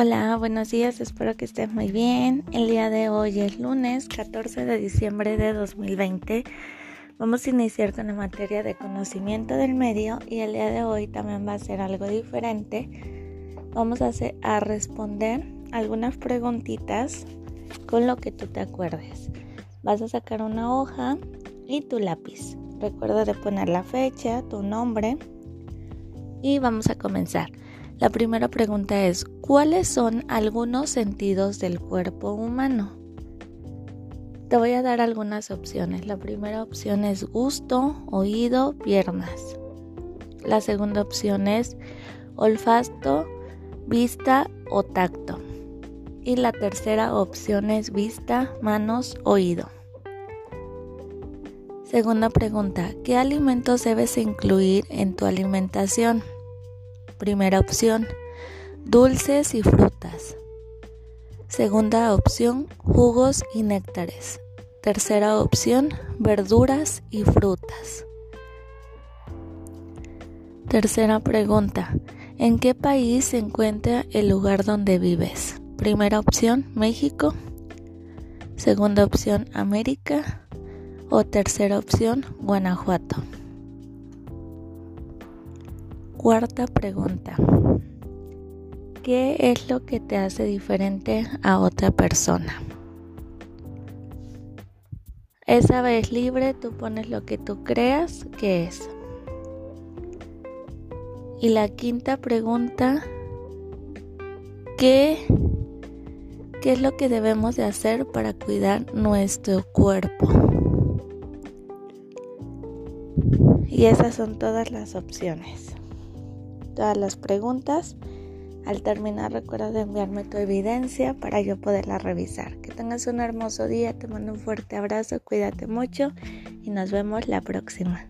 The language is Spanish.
Hola, buenos días, espero que estés muy bien. El día de hoy es lunes 14 de diciembre de 2020. Vamos a iniciar con la materia de conocimiento del medio y el día de hoy también va a ser algo diferente. Vamos a, responder algunas preguntitas con lo que tú te acuerdes. Vas a sacar una hoja y tu lápiz. Recuerda de poner la fecha, tu nombre y vamos a comenzar. La primera pregunta es, ¿cuáles son algunos sentidos del cuerpo humano? Te voy a dar algunas opciones. La primera opción es gusto, oído, piernas. La segunda opción es olfato, vista o tacto. Y la tercera opción es vista, manos, oído. Segunda pregunta, ¿qué alimentos debes incluir en tu alimentación? Primera opción, dulces y frutas. Segunda opción, jugos y néctares. Tercera opción, verduras y frutas. Tercera pregunta, ¿en qué país se encuentra el lugar donde vives? Primera opción, México. Segunda opción, América. O tercera opción, Guanajuato. Cuarta pregunta. ¿Qué es lo que te hace diferente a otra persona? Esa vez libre, tú pones lo que tú creas que es. Y la quinta pregunta, ¿qué, ¿qué es lo que debemos de hacer para cuidar nuestro cuerpo? Y esas son todas las opciones todas las preguntas. Al terminar recuerda de enviarme tu evidencia para yo poderla revisar. Que tengas un hermoso día, te mando un fuerte abrazo, cuídate mucho y nos vemos la próxima.